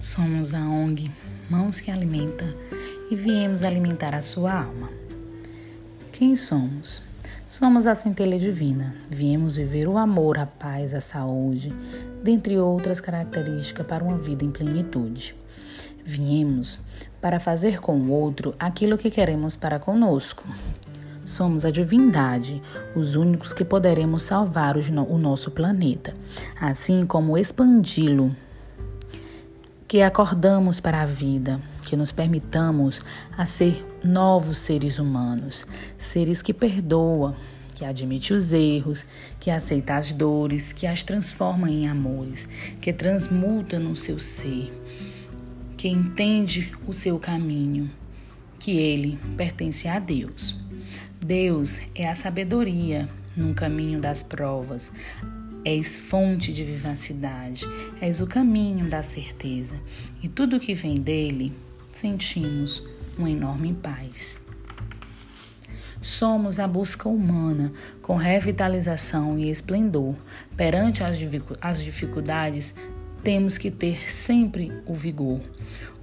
Somos a ONG Mãos que Alimenta e viemos alimentar a sua alma. Quem somos? Somos a centelha divina. Viemos viver o amor, a paz, a saúde, dentre outras características para uma vida em plenitude. Viemos para fazer com o outro aquilo que queremos para conosco. Somos a divindade, os únicos que poderemos salvar o nosso planeta, assim como expandi-lo que acordamos para a vida, que nos permitamos a ser novos seres humanos, seres que perdoam, que admite os erros, que aceita as dores, que as transforma em amores, que transmuta no seu ser, que entende o seu caminho, que ele pertence a Deus. Deus é a sabedoria no caminho das provas, És fonte de vivacidade, és o caminho da certeza, e tudo que vem dele, sentimos uma enorme paz. Somos a busca humana, com revitalização e esplendor. Perante as dificuldades, temos que ter sempre o vigor.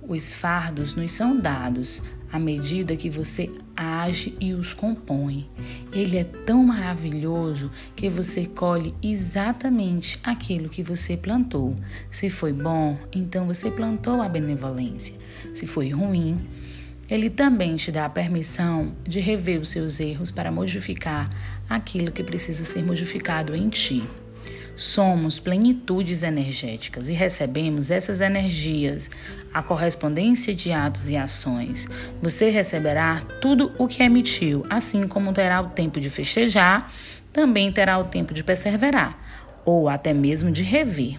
Os fardos nos são dados à medida que você age e os compõe. Ele é tão maravilhoso que você colhe exatamente aquilo que você plantou. Se foi bom, então você plantou a benevolência. Se foi ruim, ele também te dá a permissão de rever os seus erros para modificar aquilo que precisa ser modificado em ti. Somos plenitudes energéticas e recebemos essas energias, a correspondência de atos e ações. Você receberá tudo o que emitiu, assim como terá o tempo de festejar, também terá o tempo de perseverar, ou até mesmo de rever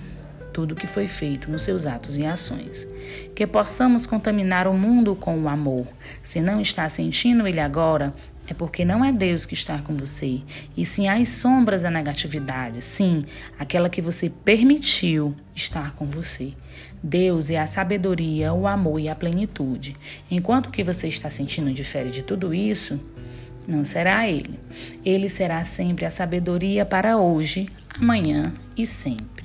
tudo o que foi feito nos seus atos e ações. Que possamos contaminar o mundo com o amor. Se não está sentindo ele agora, é porque não é Deus que está com você, e sim as sombras da negatividade, sim, aquela que você permitiu estar com você. Deus é a sabedoria, o amor e a plenitude. Enquanto o que você está sentindo difere de tudo isso, não será Ele. Ele será sempre a sabedoria para hoje, amanhã e sempre.